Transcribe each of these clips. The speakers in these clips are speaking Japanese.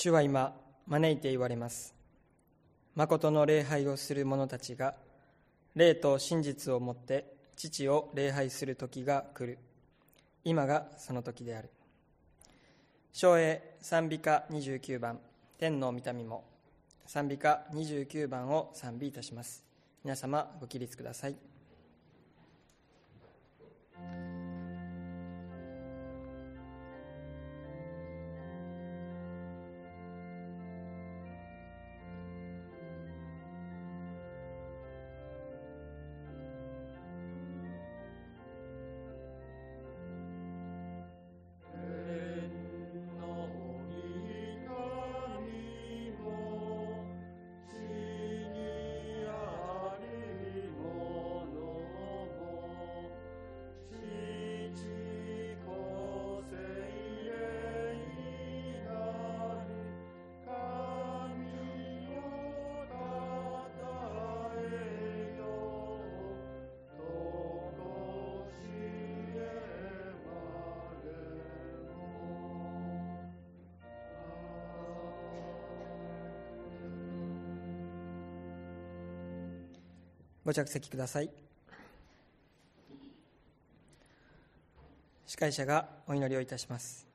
主は今招いて言われます。誠の礼拝をする者たちが霊と真実をもって父を礼拝する時が来る。今がその時である。昭栄賛美歌29番天の御霊も賛美歌29番を賛美いたします。皆様ご起立ください。ご着席ください。司会者がお祈りをいたします。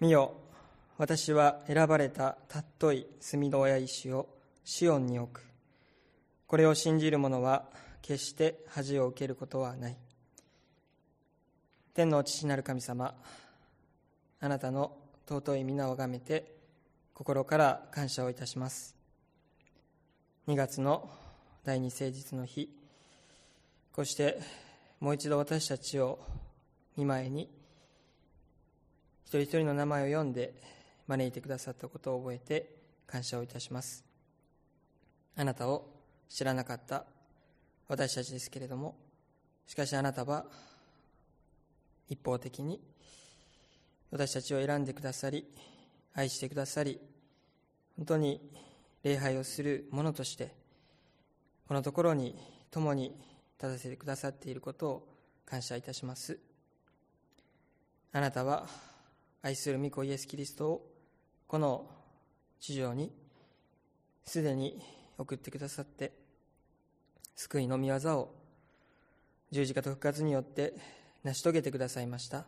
見よ私は選ばれた尊い住の親石をシオンに置く。これを信じる者は決して恥を受けることはない。天の父なる神様あなたの尊い皆をがめて心から感謝をいたします。2月の第二誠実の日。こうしてもう一度私たちを見舞いに一人一人の名前を読んで招いてくださったことを覚えて感謝をいたします。あなたを知らなかった私たちですけれどもしかしあなたは一方的に私たちを選んでくださり愛してくださり本当に礼拝をする者としてこのところに共に立たせてくださっていることを感謝いたします。あなたは愛する御子イエス・キリストをこの地上にすでに送ってくださって救いの御業を十字架と復活によって成し遂げてくださいました。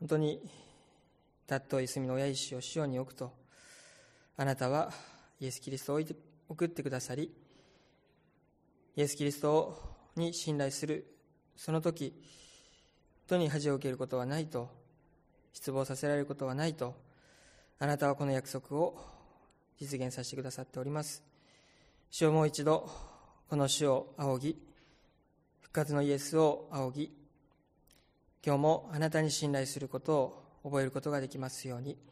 本当に尊い住の親石を塩に置くとあなたはイエス・キリストを送ってくださりイエス・キリストに信頼するその時人に恥を受けることはないと失望させられることはないとあなたはこの約束を実現させてくださっております。主をもう一度この主を仰ぎ復活のイエスを仰ぎ今日もあなたに信頼することを覚えることができますように。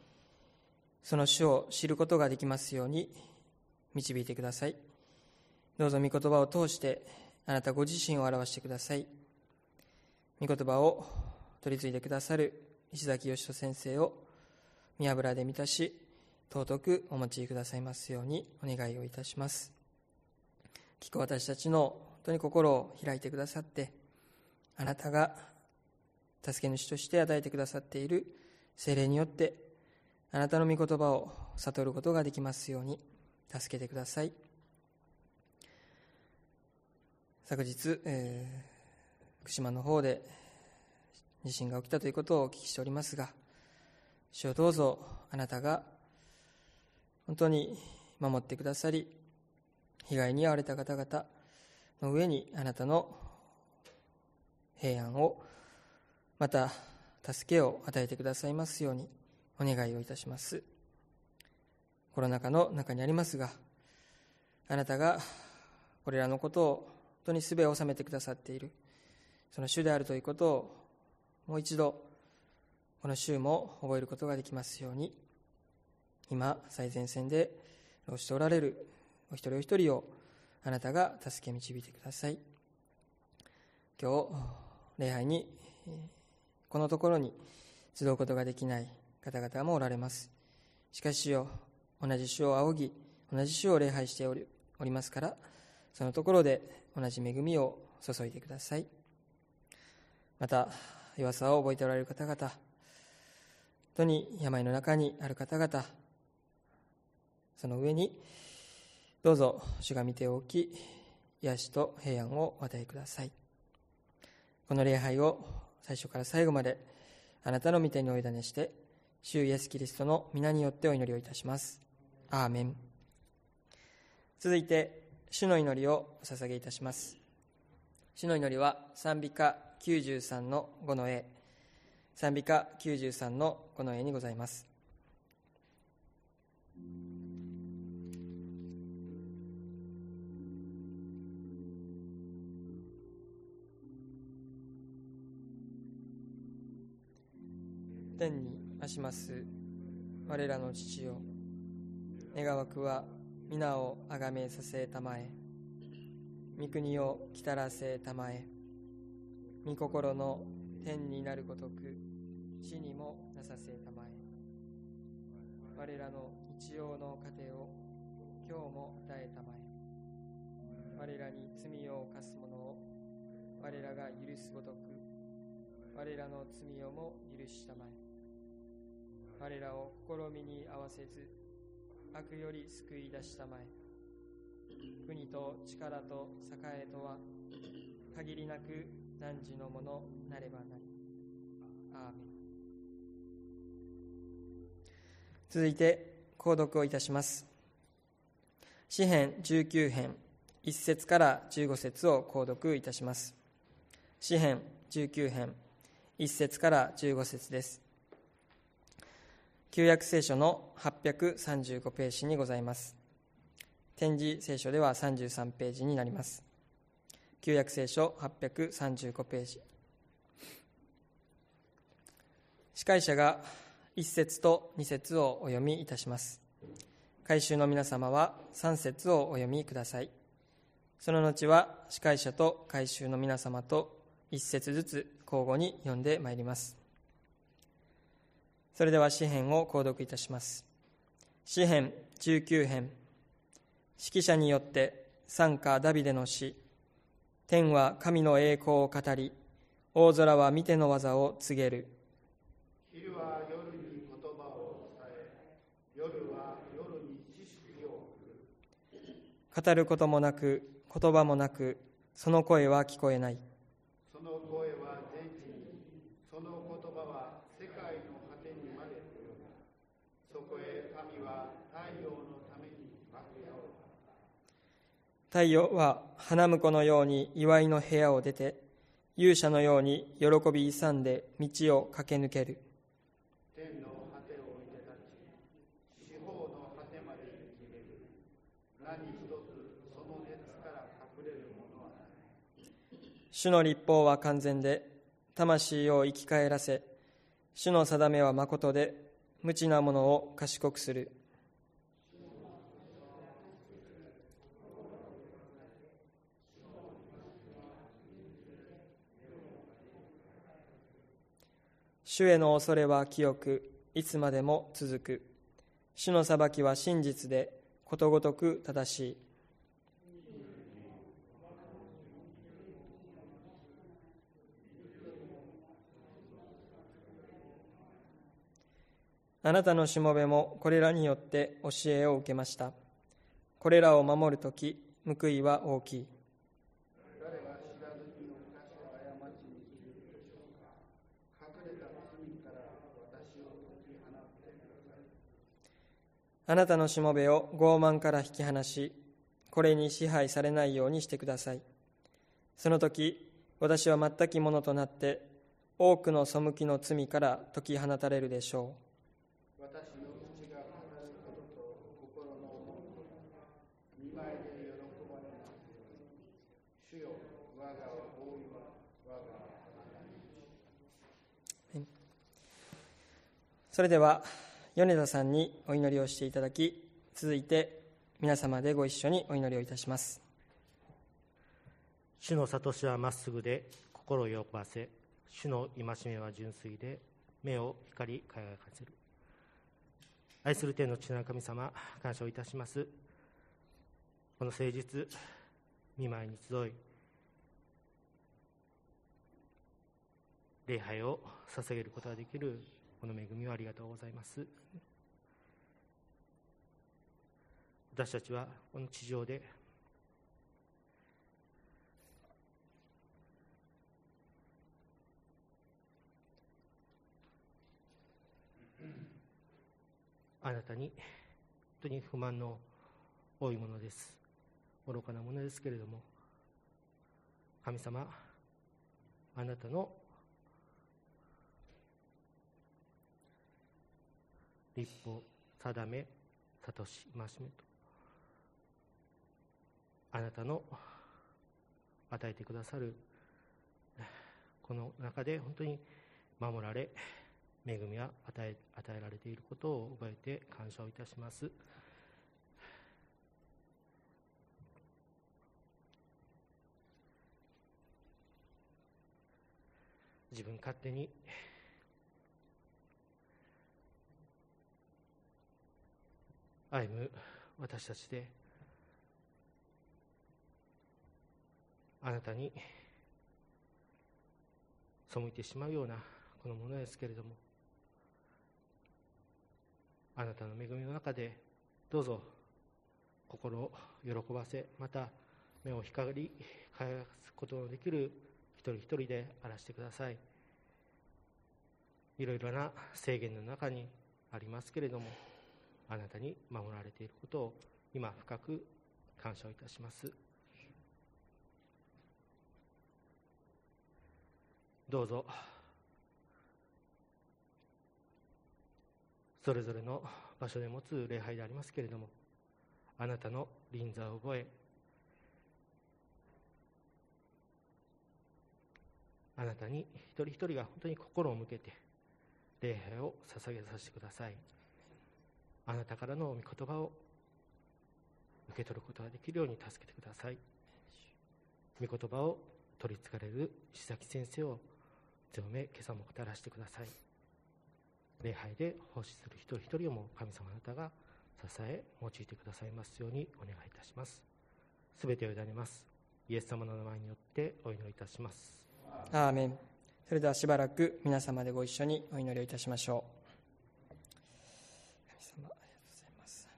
その主を知ることができますように導いてください。どうぞ御言葉を通してあなたご自身を表してください。御言葉を取り継いでくださる石崎義人先生を見油で満たし尊くお持ちくださいますようにお願いをいたします。聞く私たちの本当に心を開いてくださってあなたが助け主として与えてくださっている精霊によってあなたの御言葉を悟ることができますように助けてください。昨日、えー、福島の方で地震が起きたということをお聞きしておりますが主をどうぞあなたが本当に守ってくださり被害に遭われた方々の上にあなたの平安をまた助けを与えてくださいますように。お願いをいたします。コロナ禍の中にありますがあなたがこれらのことを本当にすべを収めてくださっているその主であるということをもう一度この週も覚えることができますように今最前線で労しておられるお一人お一人をあなたが助け導いてください。今日礼拝にこのところに集うことができない方々もおられます。しかしよ、同じ主を仰ぎ、同じ主を礼拝しておりおりますから、そのところで同じ恵みを注いでください。また、弱さを覚えておられる方々、当に病の中にある方々その上にどうぞ主が見ておき癒しと平安をお与えくださいこの礼拝を最初から最後まであなたの御手にお委ねして主イエスキリストの皆によってお祈りをいたします。アーメン。続いて主の祈りをお捧げいたします。主の祈りは賛美歌93の5の A 賛美歌93の5の A にございます。天にします。我らの父よ。願わくは皆をあがめさせたまえ。御国を来たらせたまえ。御心の天になるごとく地にもなさせたまえ。我らの日曜の糧を今日も与えたまえ。我らに罪を犯す者を我らが許すごとく我らの罪をも許したまえ。我らを試みに合わせず悪より救い出したまえ。国と力と栄えとは限りなく汝のものなればなり。ア続いて購読をいたします。詩編19編1節から15節を購読いたします。詩編19編1節から15節です。旧約聖書の835ページにございます。展示聖書では33ページになります。旧約聖書835ページ。司会者が1節と2節をお読みいたします。改宗の皆様は3節をお読みください。その後は司会者と改宗の皆様と1節ずつ交互に読んでまいります。それでは詩編を購読いたします。詩編19編。指揮者によって参加ダビデの詩。天は神の栄光を語り大空は見ての技を告げる。昼は夜に言葉を伝え夜は夜に知識を送る。語ることもなく言葉もなくその声は聞こえないその声は天地にその言葉は世界の果てにまで及ぶそこへ神は太陽のために幕屋を太陽は花婿のように祝いの部屋を出て勇者のように喜び勇んで道を駆け抜ける。天の果てを見て立ち四方の果てまで生きれる。何一つその熱から隠れるものはない。主の立法は完全で魂を生き返らせ主の定めは誠で無知なものを賢くする主への恐れは清くいつまでも続く主の裁きは真実でことごとく正しいあなたのしもべもこれらによって教えを受けました。これらを守るとき、報いは大きい。誰が知らずに犯した過ちに気づくでしょうか隠れた罪から私を解き放ってくださいあなたのしもべを傲慢から引き離し、これに支配されないようにしてください。その時、私は全きものとなって、多くの背きの罪から解き放たれるでしょう。私の口が語ることと心の思うこと見舞いで喜ばれますように主よ我が覆いは我が体にそれでは、米田さんにお祈りをしていただき、続いて皆様でご一緒にお祈りをいたします。主の諭しはまっすぐで心を喜ばせ主の戒めは純粋で目を光り輝かせる愛する天の父なる神様感謝をいたしますこの誠実見舞いに集い礼拝を捧げることができるこの恵みをありがとうございます。私たちはこの地上であなたに本当に不満の多いものです。愚かなものですけれども神様あなたの立法定め諭し戒めと。あなたの与えてくださるこの中で本当に守られ恵みが与え与えられていることを覚えて感謝をいたします。自分勝手に歩む私たちであなたに背いてしまうようなこのものですけれどもあなたの恵みの中でどうぞ心を喜ばせまた目を光り輝かすことのできる一人一人であらしてください。いろいろな制限の中にありますけれどもあなたに守られていることを今深く感謝をいたします。どうぞそれぞれの場所で持つ礼拝でありますけれどもあなたの臨座を覚えあなたに一人一人が本当に心を向けて礼拝を捧げさせてください。あなたからの御言葉を受け取ることができるように助けてください。御言葉を取りつかれる石崎先生を強め今朝も語らせてください。礼拝で奉仕する一人一人をも神様あなたが支え用いてくださいますようにお願いいたします。すべてを委ねます。イエス様の名前によってお祈りいたします。アーメン。それではしばらく皆様でご一緒にお祈りをいたしましょう神様ありがとうございます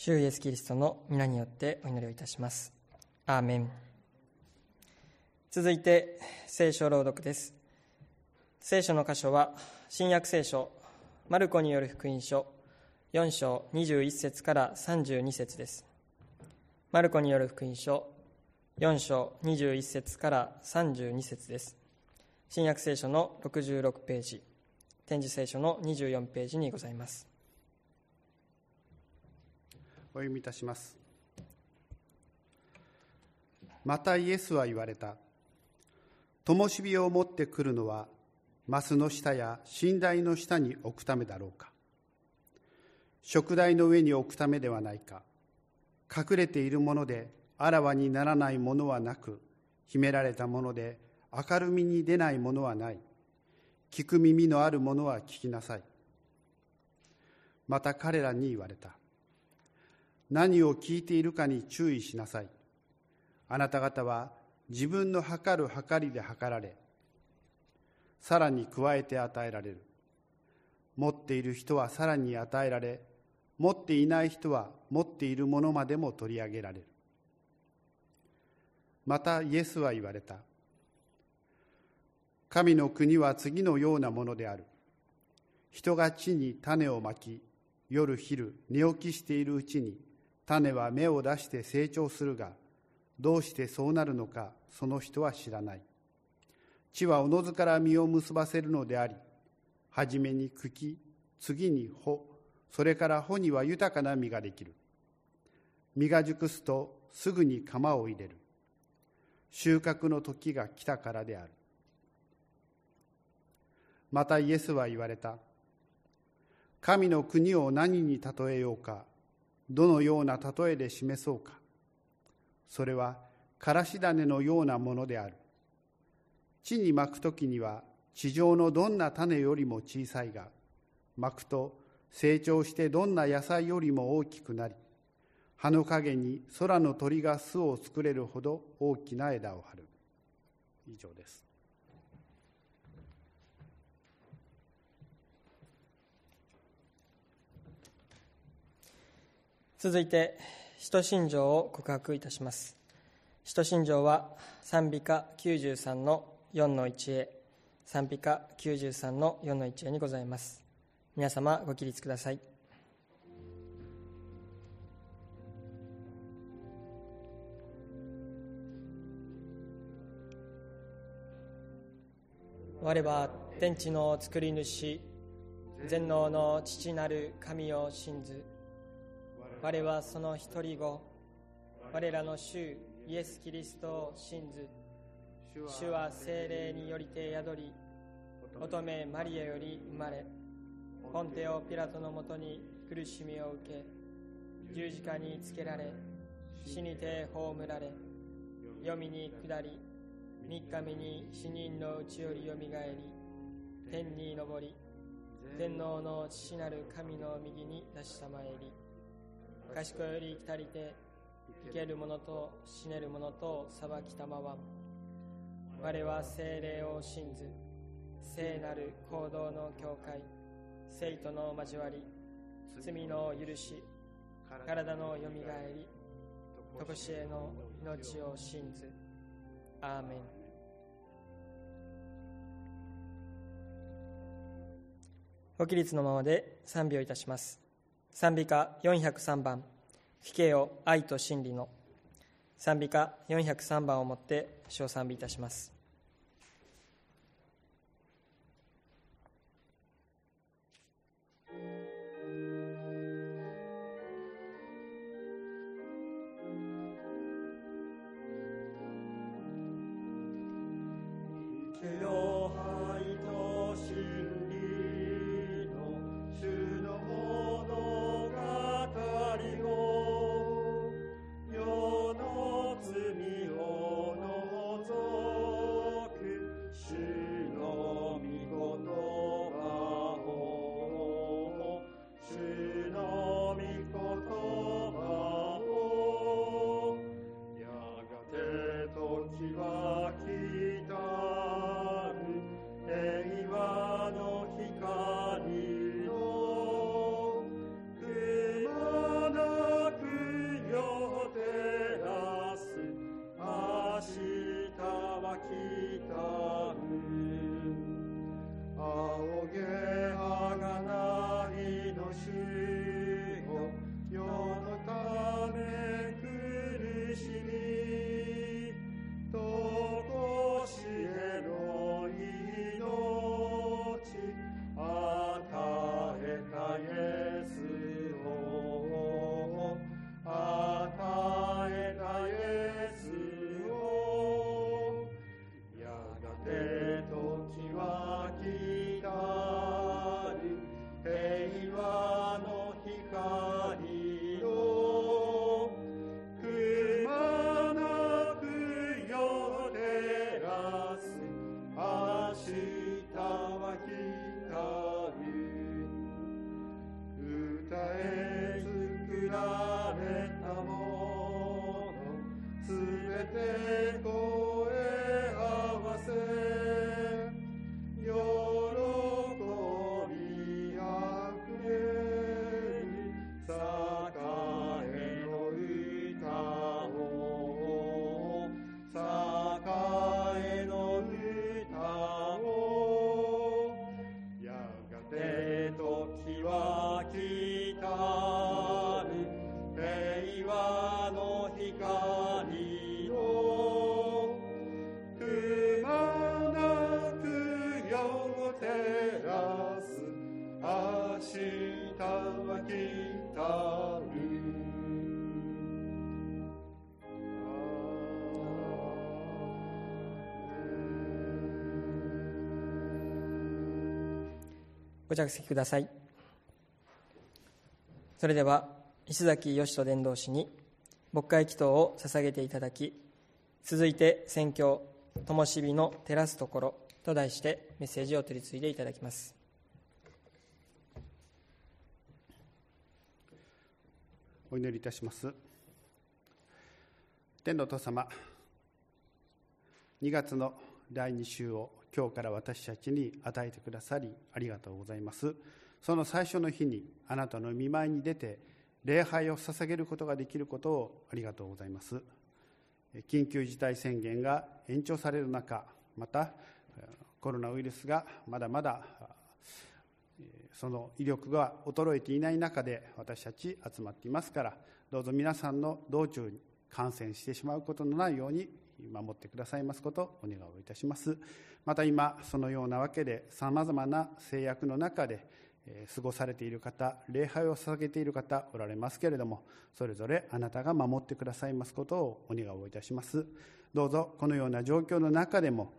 主イエスキリストの皆によってお祈りをいたします。アーメン。続いて聖書朗読です。聖書の箇所は新約聖書マルコによる福音書4章21節から32節です。マルコによる福音書4章21節から32節です。新約聖書の66ページ展示聖書の24ページにございます。お読みいたします。またイエスは言われた。灯火を持ってくるのはマスの下や寝台の下に置くためだろうか。食台の上に置くためではないか。隠れているものであらわにならないものはなく秘められたもので明るみに出ないものはない。聞く耳のあるものは聞きなさい。また彼らに言われた。何を聞いているかに注意しなさい。あなた方は自分の測る測りで測られさらに加えて与えられる。持っている人はさらに与えられ持っていない人は持っているものまでも取り上げられる。またイエスは言われた。神の国は次のようなものである。人が地に種をまき夜昼寝起きしているうちに種は芽を出して成長するがどうしてそうなるのかその人は知らない。地はおのずから実を結ばせるのであり初めに茎次に穂それから穂には豊かな実ができる。実が熟すとすぐに釜を入れる。収穫の時が来たからである。またイエスは言われた。神の国を何に例えようか。どのような例えで示そうか。それはからし種のようなものである。地にまく時には地上のどんな種よりも小さいがまくと成長してどんな野菜よりも大きくなり葉の陰に空の鳥が巣を作れるほど大きな枝を張る。以上です。続いて使徒信条を告白いたします。使徒信条は賛美歌93の4の1へ賛美歌93の4の1へにございます。皆様ご起立ください。我は天地の作り主全能の父なる神を信ず我はその一人子。我らの主イエス・キリストを信ず。主は精霊によりて宿り乙女マリアより生まれ。ポンテオ・ピラトのもとに苦しみを受け十字架につけられ死にて葬られ黄泉に下り三日目に死人のうちよりよみがえり天に昇り天皇の父なる神の右に出したまえり。賢より来たりて生ける者と死ねる者と裁きたまわん我は精霊を信ず聖なる行動の教会生徒の交わり罪の許し体のよみがえり常しえの命を信ず。アーメン。ご起立のままで賛美をいたします。賛美歌403番「不敬を愛と真理の」賛美歌403番をもって賞賛美いたします。ご着席ください。それでは石崎義人伝道師に牧会祈祷を捧げていただき続いて宣教灯火の照らすところと題してメッセージを取り次いでいただきます。お祈りいたします。天のお父様2月の第2週を今日から私たちに与えてくださりありがとうございます。その最初の日にあなたの見舞いに出て礼拝を捧げることができることをありがとうございます。緊急事態宣言が延長される中またコロナウイルスがまだまだその威力が衰えていない中で私たち集まっていますからどうぞ皆さんの道中に感染してしまうことのないように守ってくださいますことをお願いをいたします。また今そのようなわけでさまざまな制約の中で過ごされている方礼拝を捧げている方おられますけれどもそれぞれあなたが守ってくださいますことをお願いをいたします。どうぞこのような状況の中でも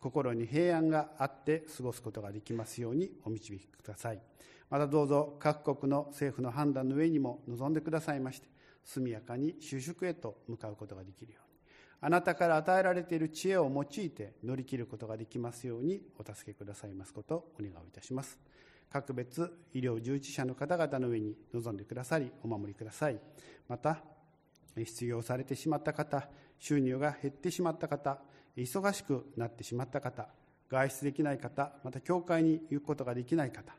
心に平安があって過ごすことができますようにお導きください。またどうぞ各国の政府の判断の上にも臨んでくださいまして速やかに収縮へと向かうことができるように。あなたから与えられている知恵を用いて乗り切ることができますようにお助けくださいますことをお願いいたします。各別医療従事者の方々の上に臨んでくださりお守りください。また失業されてしまった方収入が減ってしまった方忙しくなってしまった方外出できない方また教会に行くことができない方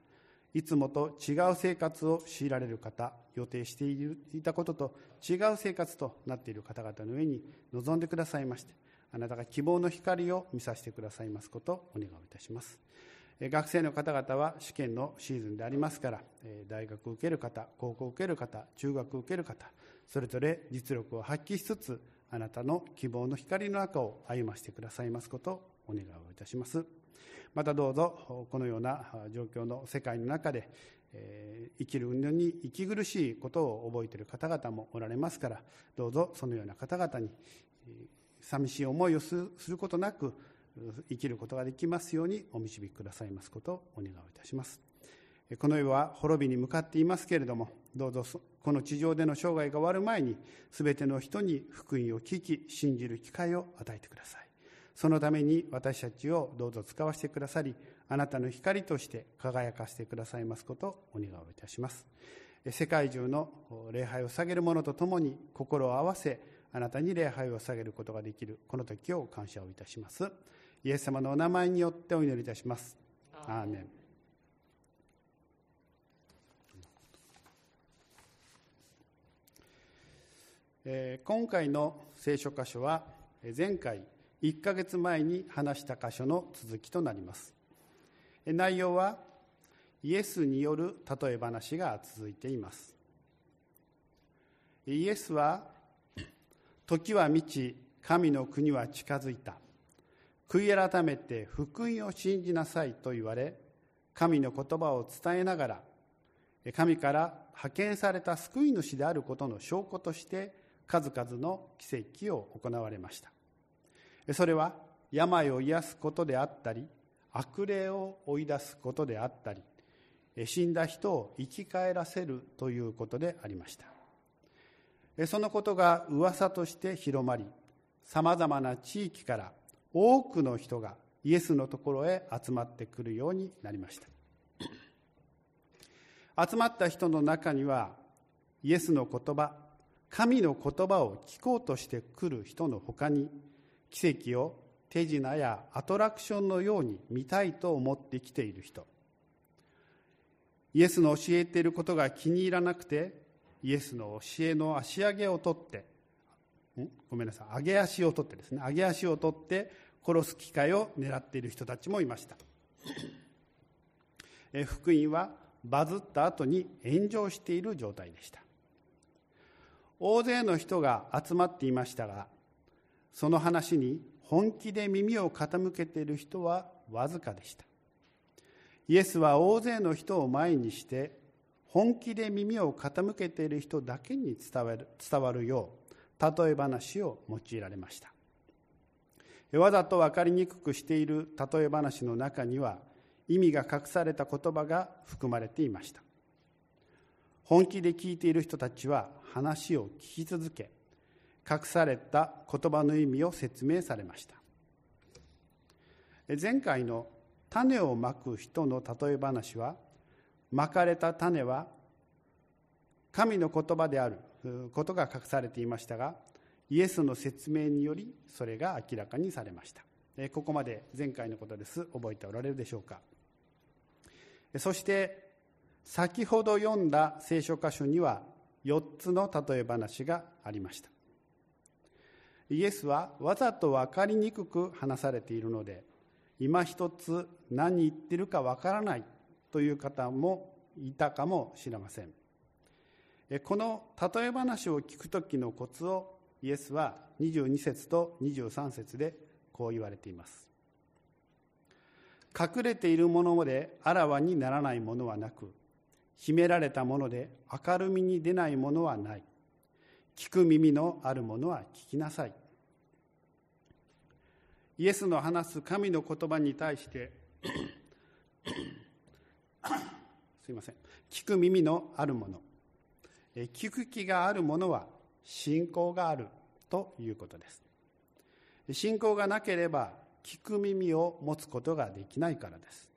いつもと違う生活を強いられる方予定していたことと違う生活となっている方々の上に臨んでくださいましてあなたが希望の光を見させてくださいますことをお願いいたします。学生の方々は試験のシーズンでありますから大学を受ける方高校を受ける方中学を受ける方それぞれ実力を発揮しつつあなたの希望の光の中を歩ませてくださいますことをお願いをいたします。またどうぞこのような状況の世界の中で生きるのに息苦しいことを覚えている方々もおられますからどうぞそのような方々に寂しい思いをすることなく生きることができますようにお導きくださいますことをお願いをいたします。この世は滅びに向かっていますけれどもどうぞこの地上での生涯が終わる前に全ての人に福音を聞き信じる機会を与えてください。そのために私たちをどうぞ使わせてくださりあなたの光として輝かせてくださいますことをお願いをいたします。世界中の礼拝を下げる者とともに心を合わせあなたに礼拝を下げることができるこの時を感謝をいたします。イエス様のお名前によってお祈りいたします。アーメン。今回の聖書箇所は前回1ヶ月前に話した箇所の続きとなります。内容はイエスによる例え話が続いています。イエスは時は満ち神の国は近づいた。悔い改めて福音を信じなさいと言われ神の言葉を伝えながら神から派遣された救い主であることの証拠として数々の奇跡を行われました。それは病を癒すことであったり悪霊を追い出すことであったり死んだ人を生き返らせるということでありました。そのことが噂として広まりさまざまな地域から多くの人がイエスのところへ集まってくるようになりました。集まった人の中にはイエスの言葉神の言葉を聞こうとしてくる人のほかに奇跡を手品やアトラクションのように見たいと思ってきている人。イエスの教えていることが気に入らなくてイエスの教えの足上げを取ってごめんなさい。上げ足を取ってですね。上げ足を取って殺す機会を狙っている人たちもいました。福音はバズった後に炎上している状態でした。大勢の人が集まっていましたがその話に本気で耳を傾けている人はわずかでした。イエスは大勢の人を前にして本気で耳を傾けている人だけに伝わる伝わるよう例え話を用いられました。わざと分かりにくくしている例え話の中には意味が隠された言葉が含まれていました。本気で聞いている人たちは話を聞き続け隠された言葉の意味を説明されました。前回の種をまく人の例え話はまかれた種は神の言葉であることが隠されていましたがイエスの説明によりそれが明らかにされました。ここまで前回のことです覚えておられるでしょうか。そして先ほど読んだ聖書箇所には4つの例え話がありました。イエスはわざと分かりにくく話されているので今一つ何言ってるか分からないという方もいたかもしれません。この例え話を聞く時のコツをイエスは22節と23節でこう言われています。隠れているものであらわにならないものはなく秘められたもので明るみに出ないものはない。聞く耳のあるものは聞きなさい。イエスの話す神の言葉に対して すいません。聞く耳のあるもの。聞く気があるものは信仰があるということです。信仰がなければ聞く耳を持つことができないからです。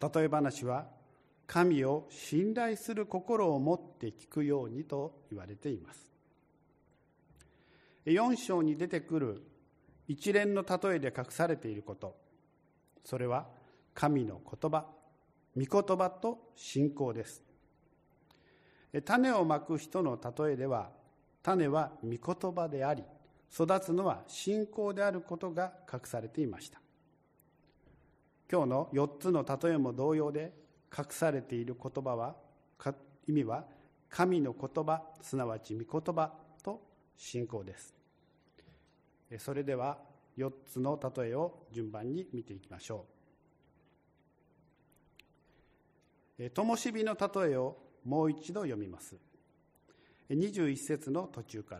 例え話は神を信頼する心を持って聞くようにと言われています。4章に出てくる一連の例えで隠されていること。それは神の言葉御言葉と信仰です。種をまく人の例えでは種は御言葉であり育つのは信仰であることが隠されていました。今日の4つの例えも同様で隠されている言葉は意味は神の言葉すなわち御言葉と信仰です。それでは4つの例えを順番に見ていきましょう。灯火の例えをもう一度読みます。21節の途中か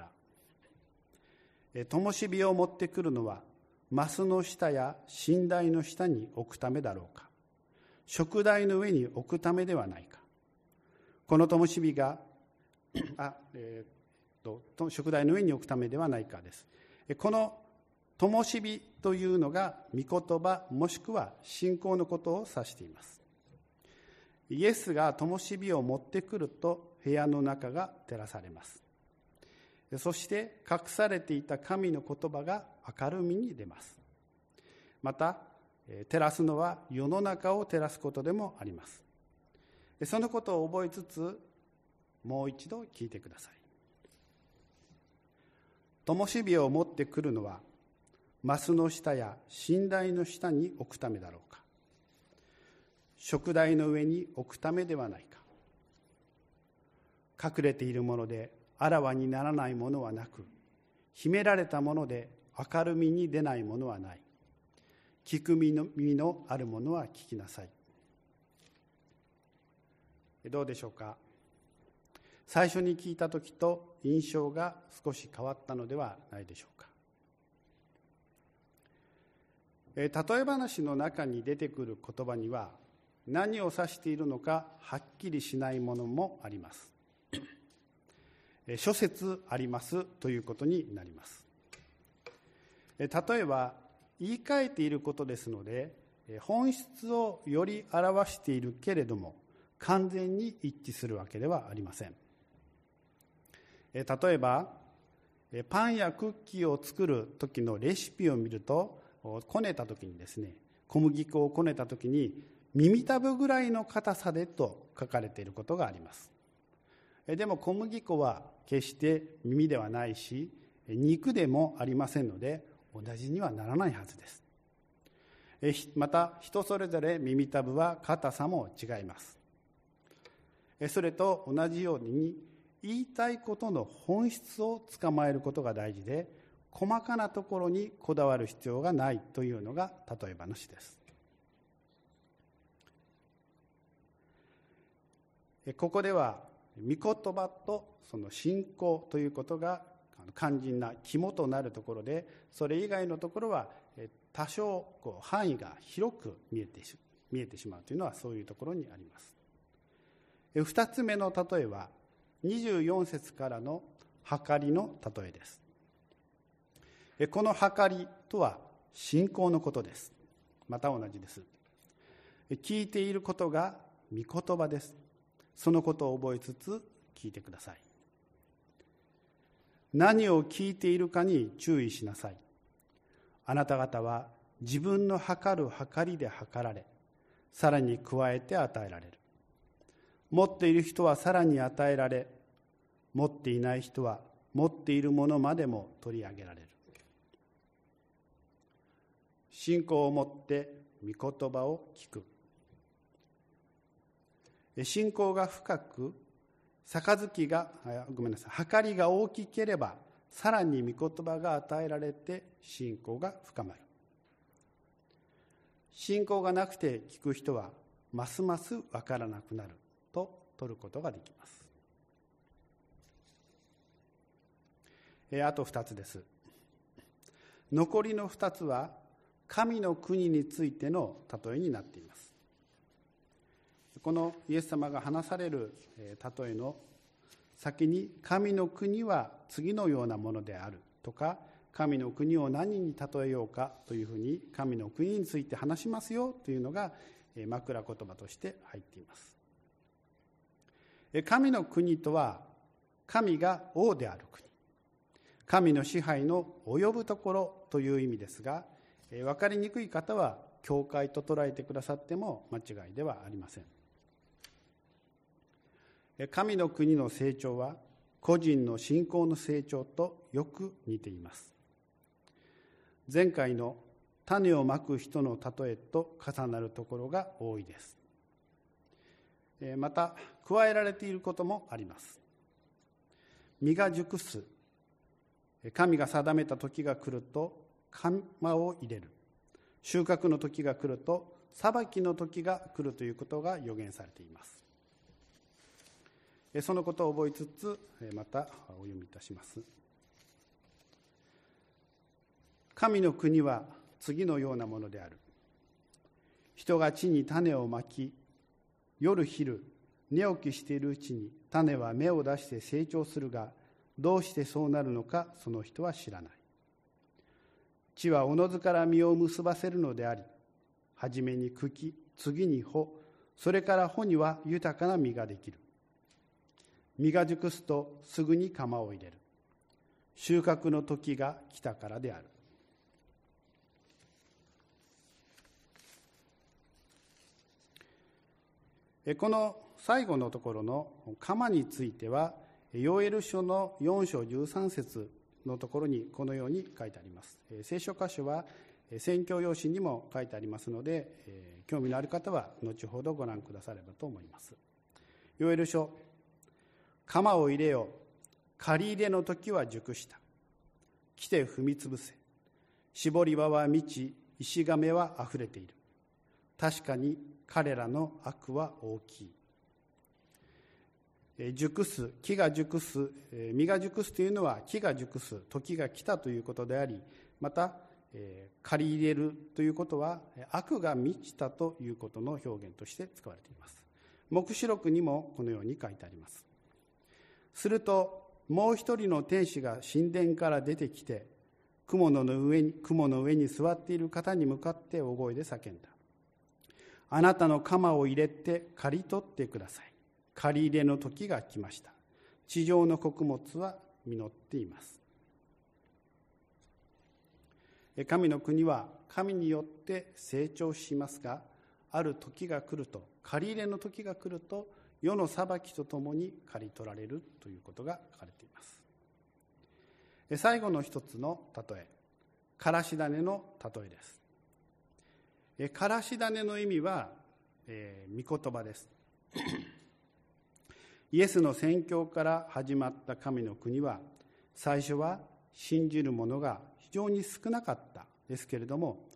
ら。灯火を持ってくるのはマスの下や寝台の下に置くためだろうか。食台の上に置くためではないか。この灯火があ、えー、と食台の上に置くためではないかです。この灯火というのが御言葉もしくは信仰のことを指しています。イエスが灯火を持ってくると部屋の中が照らされます。そして隠されていた神の言葉が明るみに出ます。また照らすのは世の中を照らすことでもあります。そのことを覚えつつもう一度聞いてください。灯火を持ってくるのはマスの下や寝台の下に置くためだろうか。食台の上に置くためではないか。隠れているものであらわにならないものはなく秘められたもので明るみに出ないものはない。聞く耳のあるものは聞きなさい。どうでしょうか？最初に聞いた時と印象が少し変わったのではないでしょうか。例え話の中に出てくる言葉には何を指しているのかはっきりしないものもあります。諸説ありますということになります。例えば言い換えていることですので本質をより表しているけれども完全に一致するわけではありません。例えばパンやクッキーを作る時のレシピを見るとこねた時にですね小麦粉をこねた時に耳たぶぐらいの硬さでと書かれていることがあります。でも小麦粉は決して耳ではないし肉でもありませんので同じにはならないはずです。また人それぞれ耳たぶは硬さも違います。それと同じように言いたいことの本質をつかまえることが大事で細かなところにこだわる必要がないというのが例え話です。ここでは御言葉とその信仰ということが肝心な肝となるところでそれ以外のところは多少こう範囲が広く見えてし見えてしまうというのはそういうところにあります。2つ目の例えは24節からの計りの例えです。この計りとは信仰のことです。また同じです。聞いていることが御言葉です。そのことを覚えつつ聞いてください。何を聞いているかに注意しなさい。あなた方は自分の測る測りで測られさらに加えて与えられる。持っている人はさらに与えられ持っていない人は持っているものまでも取り上げられる。信仰を持って御言葉を聞く。信仰が深く杯がごめんなさい計りが大きければさらに御言葉が与えられて信仰が深まる。信仰がなくて聞く人はますます分からなくなる。と取ることができます。えあと2つです。残りの2つは神の国についての例えになっています。このイエス様が話される例えの先に神の国は次のようなものであるとか神の国を何に例えようかというふうに神の国について話しますよというのが枕言葉として入っています。神の国とは神が王である国。神の支配の及ぶところという意味ですが分かりにくい方は教会と捉えてくださっても間違いではありません。神の国の成長は個人の信仰の成長とよく似ています。前回の種をまく人の例えと重なるところが多いです。また加えられていることもあります。実が熟す。神が定めた時が来ると釜を入れる。収穫の時が来ると裁きの時が来るということが予言されています。そのことを覚えつつまたお読みいたします。神の国は次のようなものである。人が地に種をまき夜昼寝起きしているうちに種は芽を出して成長するがどうしてそうなるのかその人は知らない。地はおのずから実を結ばせるのであり初めに茎次に穂それから穂には豊かな実ができる。実が熟すとすぐに釜を入れる。収穫の時が来たからである。この最後のところの釜についてはヨエル書の4章13節のところにこのように書いてあります。聖書箇所は宣教用紙にも書いてありますので興味のある方は後ほどご覧くださればと思います。ヨエル書鎌を入れよ。借り入れの時は熟した。来て踏み潰せ。絞り場は満ち石亀はあふれている。確かに彼らの悪は大きい。熟す木が熟す実が熟すというのは木が熟す時が来たということでありまた借り入れるということは悪が満ちたということの表現として使われています。黙示録にもこのように書いてあります。するともう一人の天使が神殿から出てきて雲の上に雲の上に座っている方に向かって大声で叫んだ。あなたの鎌を入れて刈り取ってください。借り入れの時が来ました。地上の穀物は実っています。神の国は神によって成長しますがある時が来ると借り入れの時が来ると世の裁きとともに刈り取られるということが書かれています。最後の一つの例え。からし種の例えです。からし種の意味は、えー、御言葉です。イエスの宣教から始まった神の国は最初は信じる者が非常に少なかったですけれども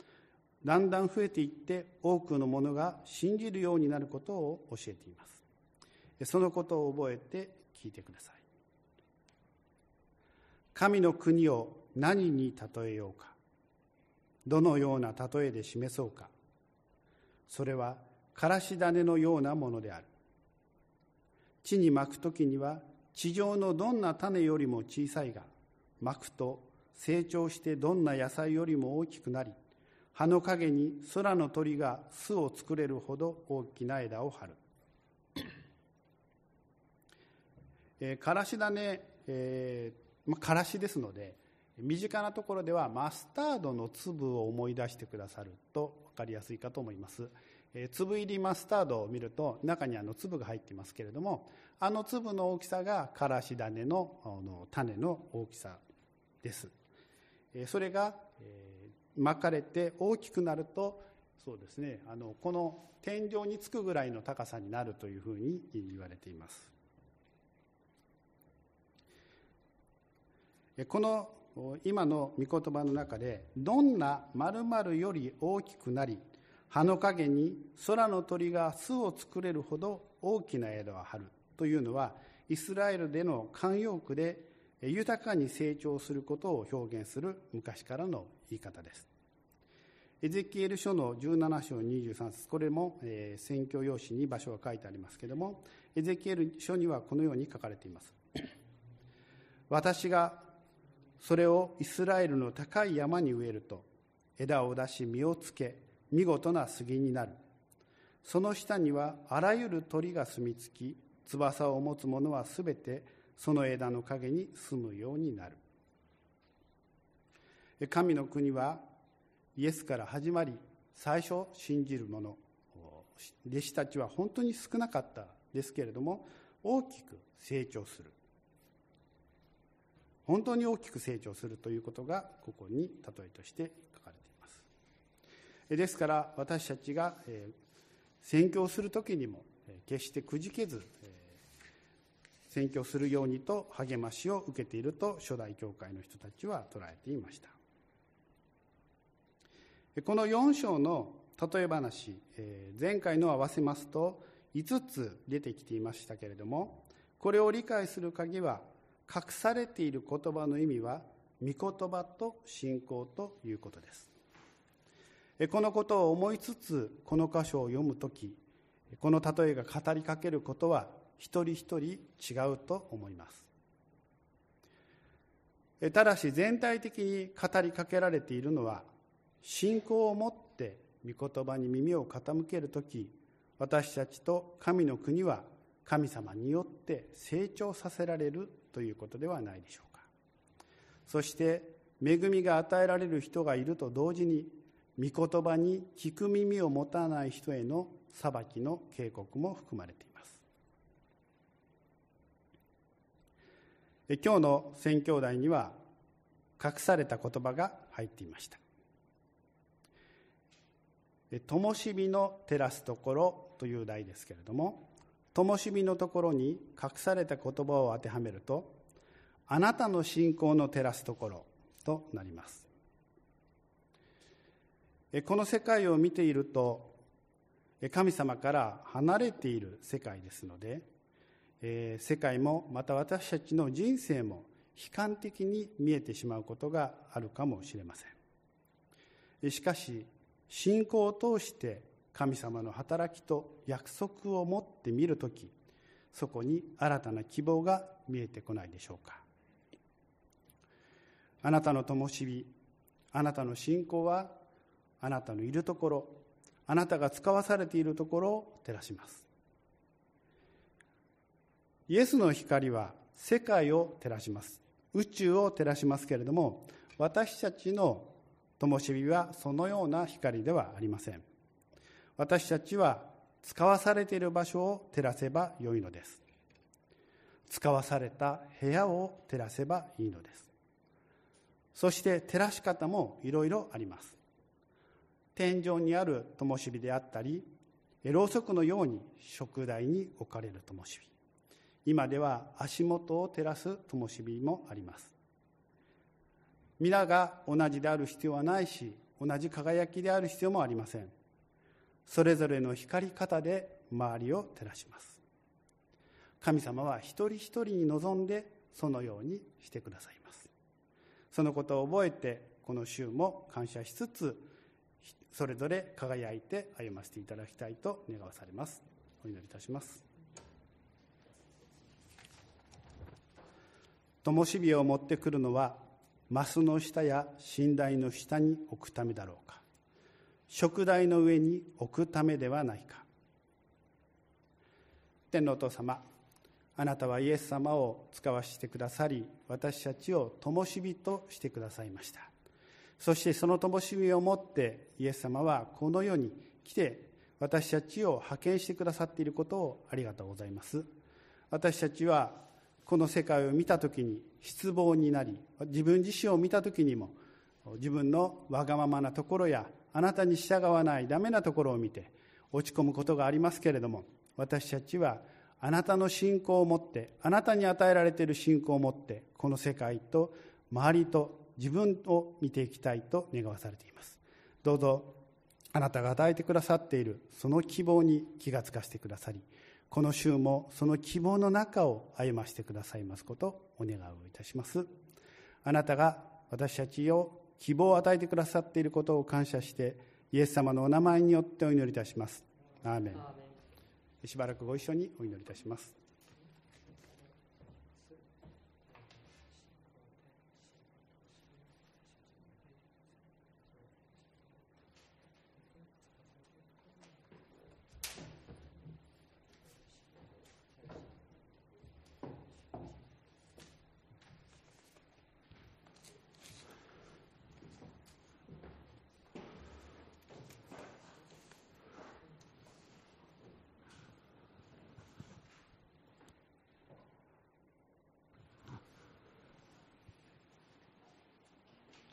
だんだん増えていって多くの者が信じるようになることを教えています。そのことを覚えて聞いてください。神の国を何に例えようか。どのような例えで示そうかそれはからし種のようなものである。地にまく時には地上のどんな種よりも小さいがまくと成長してどんな野菜よりも大きくなり葉の陰に空の鳥が巣を作れるほど大きな枝を張る、えー、からし種、えーま、からしですので身近なところではマスタードの粒を思い出してくださると分かりやすいかと思います、えー、粒入りマスタードを見ると中にあの粒が入ってますけれどもあの粒の大きさがからし種のの種の大きさです。えそれがえ巻かれて大きくなるとそうですねあのこの天井につくぐらいの高さになるというふうに言われています。この今の御言葉の中でどんな〇〇より大きくなり葉の陰に空の鳥が巣を作れるほど大きな枝を張るというのはイスラエルでの慣用句で豊かに成長することを表現する昔からの言い方です。エゼキエル書の17章23節これも、えー、選挙用紙に場所が書いてありますけれどもエゼキエル書にはこのように書かれています。私がそれをイスラエルの高い山に植えると枝を出し実をつけ見事な杉になる。その下にはあらゆる鳥が住み着き翼を持つ者はすべてその枝の陰に住むようになる。神の国はイエスから始まり最初信じる者弟子たちは本当に少なかったですけれども大きく成長する。本当に大きく成長するということがここに例えとして書かれています。ですから私たちが宣教する時にも決してくじけず宣教するようにと励ましを受けていると初代教会の人たちは捉えていました。この4章の例え話前回の合わせますと5つ出てきていましたけれどもこれを理解する鍵は隠されている言葉の意味は御言葉と信仰ということです。このことを思いつつこの箇所を読む時この例えが語りかけることは一人一人違うと思います。ただし全体的に語りかけられているのは信仰を持って御言葉に耳を傾ける時私たちと神の国は神様によって成長させられるということではないでしょうか。そして恵みが与えられる人がいると同時に御言葉に聞く耳を持たない人への裁きの警告も含まれています。今日の宣教題には隠された言葉が入っていました「灯火の照らすところ」という題ですけれども灯火のところに隠された言葉を当てはめると「あなたの信仰の照らすところ」となります。この世界を見ていると神様から離れている世界ですので、世界もまた私たちの人生も悲観的に見えてしまうことがあるかもしれません。しかし信仰を通して神様の働きと約束を持ってみるときそこに新たな希望が見えてこないでしょうか。あなたの灯火あなたの信仰はあなたのいるところあなたが使わされているところを照らします。イエスの光は世界を照らします。宇宙を照らしますけれども私たちの灯火はそのような光ではありません。私たちは使わされている場所を照らせばよいのです。使わされた部屋を照らせばいいのです。そして照らし方もいろいろあります。天井にある灯火であったりろうそくのように食台に置かれる灯火。今では足元を照らす灯火もあります。皆が同じである必要はないし同じ輝きである必要もありません。それぞれの光り方で周りを照らします。神様は一人一人に望んでそのようにしてくださいます。そのことを覚えてこの週も感謝しつつそれぞれ輝いて歩ませていただきたいと願わされます。お祈りいたします。灯火を持ってくるのはマスの下や寝台の下に置くためだろうか。食台の上に置くためではないか。天皇お父様あなたはイエス様を使わせてくださり私たちを灯火としてくださいました。そしてその灯火を持ってイエス様はこの世に来て私たちを派遣してくださっていることをありがとうございます。私たちはこの世界を見た時に失望になり自分自身を見た時にも自分のわがままなところやあなたに従わないダメなところを見て落ち込むことがありますけれども私たちはあなたの信仰を持ってあなたに与えられている信仰を持ってこの世界と周りと自分を見ていきたいと願わされています。どうぞあなたが与えてくださっているその希望に気がつかせてくださりこの週もその希望の中を歩ませてくださいますことをお願いをいたします。あなたが私たちを希望を与えてくださっていることを感謝してイエス様のお名前によってお祈りいたします。アーメン。しばらくご一緒にお祈りいたします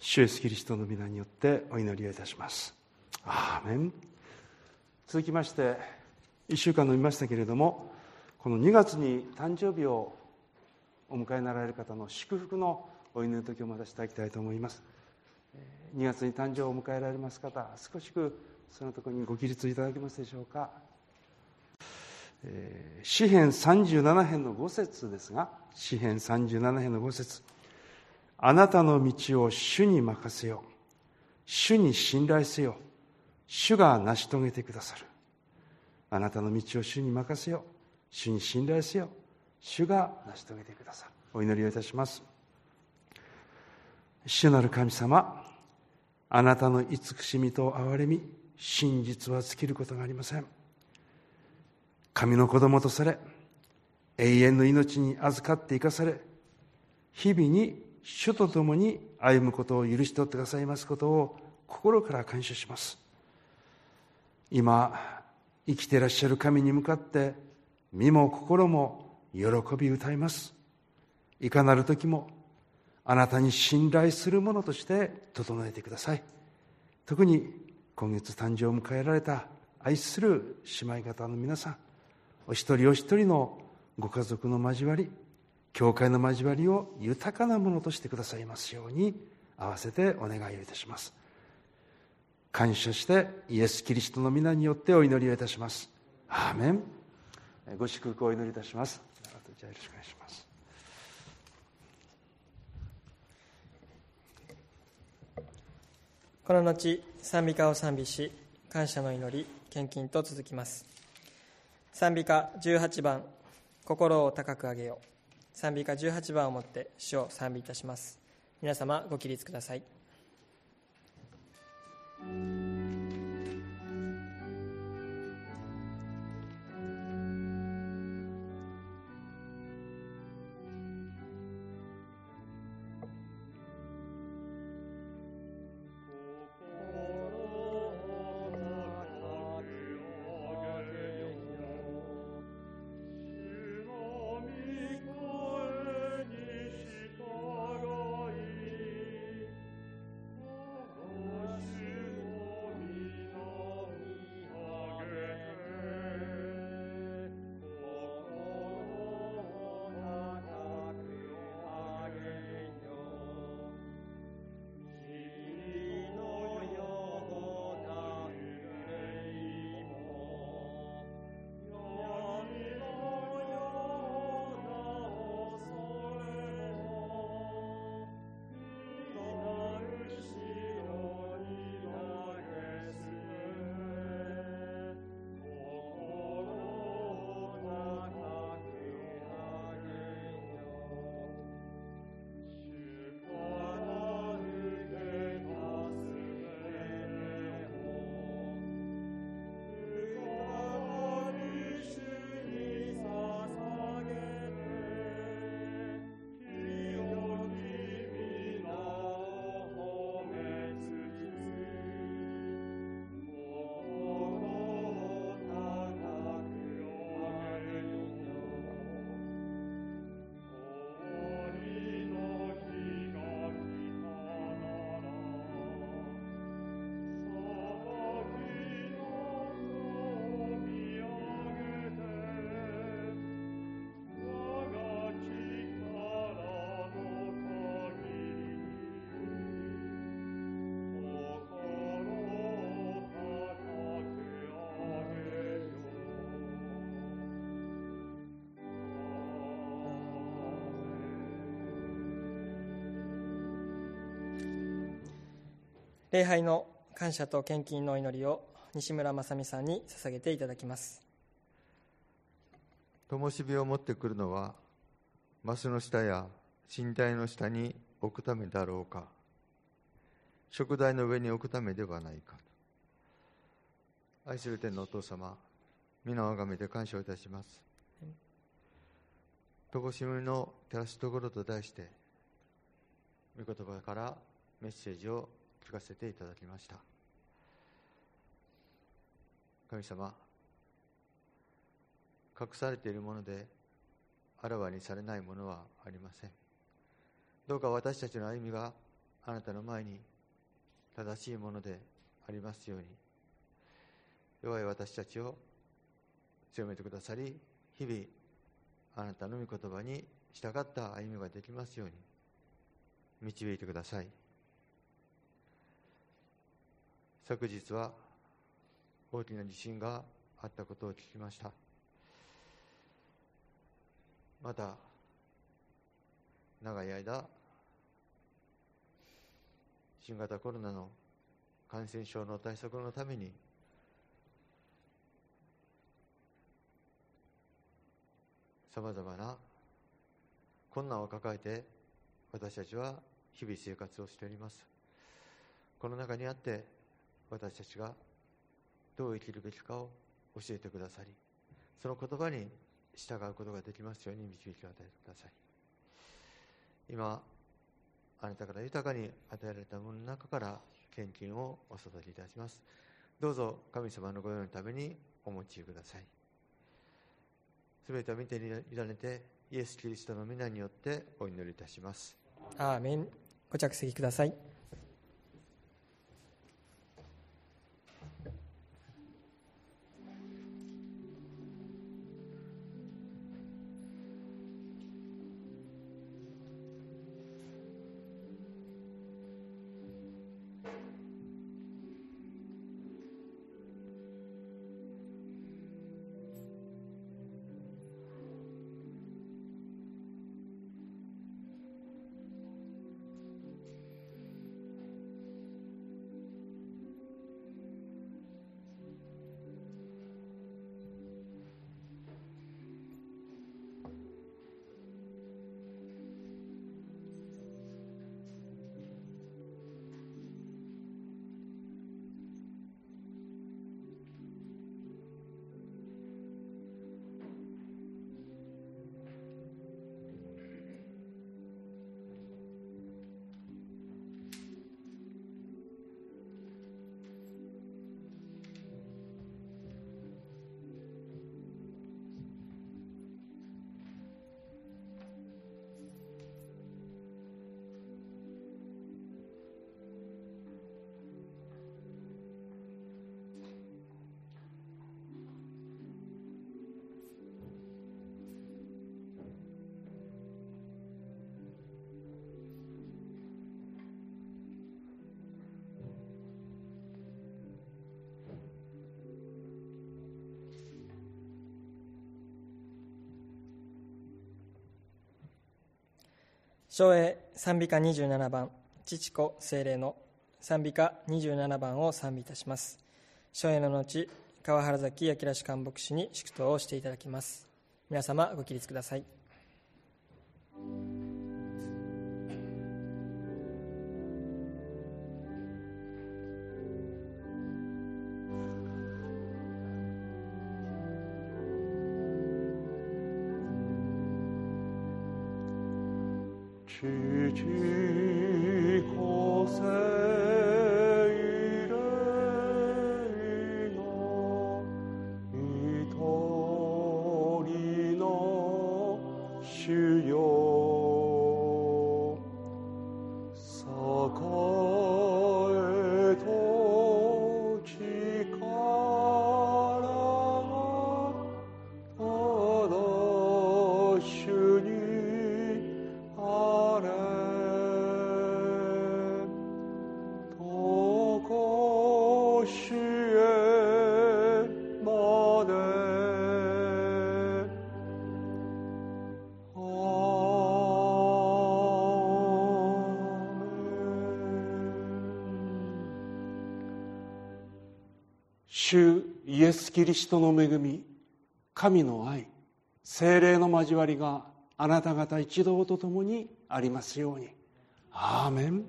主イエスキリストの皆によってお祈りをいたします。アーメン。続きまして1週間飲みましたけれどもこの2月に誕生日をお迎えになられる方の祝福のお祈りの時をまたしていただきたいと思います。2月に誕生を迎えられます方少しくそのところにご起立いただけますでしょうか。詩編37編の5節ですが詩編37編の5節。あなたの道を主に任せよ。主に信頼せよ。主が成し遂げてくださる。あなたの道を主に任せよ。主に信頼せよ。主が成し遂げてくださる。お祈りをいたします。主なる神様、あなたの慈しみと憐れみ、真実は尽きることがありません。神の子供とされ、永遠の命に預かって生かされ、日々に主と共に歩むことを許し取ってくださいますことを心から感謝します。今生きていらっしゃる神に向かって身も心も喜び歌います。いかなる時もあなたに信頼するものとして整えてください。特に今月誕生を迎えられた愛する姉妹方の皆さんお一人お一人のご家族の交わり教会の交わりを豊かなものとしてくださいますように合わせてお願いをいたします。感謝してイエス・キリストの皆によってお祈りをいたします。アーメン。ご祝福をお祈りいたします。じゃあよろしくお願いします。この後賛美歌を賛美し感謝の祈り献金と続きます。賛美歌18番心を高く上げよう。賛美歌18番をもって主を賛美いたします。皆様ご起立ください。礼拝の感謝と献金の祈りを西村正美さんに捧げていただきます。灯火を持ってくるのはマスの下や寝台の下に置くためだろうか。食台の上に置くためではないか。愛する天のお父様皆をあがめて感謝をいたします。戸越の照らすところと題して御言葉からメッセージを聞かせていただきました。神様隠されているものであらわにされないものはありません。どうか私たちの歩みがあなたの前に正しいものでありますように。弱い私たちを強めてくださり日々あなたの御言葉に従った歩みができますように。導いてください。昨日は大きな地震があったことを聞きました。また長い間新型コロナの感染症の対策のためにさまざまな困難を抱えて私たちは日々生活をしております。この中にあって私たちがどう生きるべきかを教えてくださりその言葉に従うことができますように導きを与えてください今あなたから豊かに与えられたものの中から献金をお授けいたします。どうぞ神様の御用のためにお持ちください。すべてを見ていられてイエス・キリストの皆によってお祈りいたします。アーメン。ご着席ください。上映賛美歌27番父子精霊の賛美歌27番を賛美いたします。上映の後川原崎明士官牧師に祝祷をしていただきます。皆様ご起立ください。父子精霊ス・キリストの恵み神の愛精霊の交わりがあなた方一同と共にありますように。アーメン。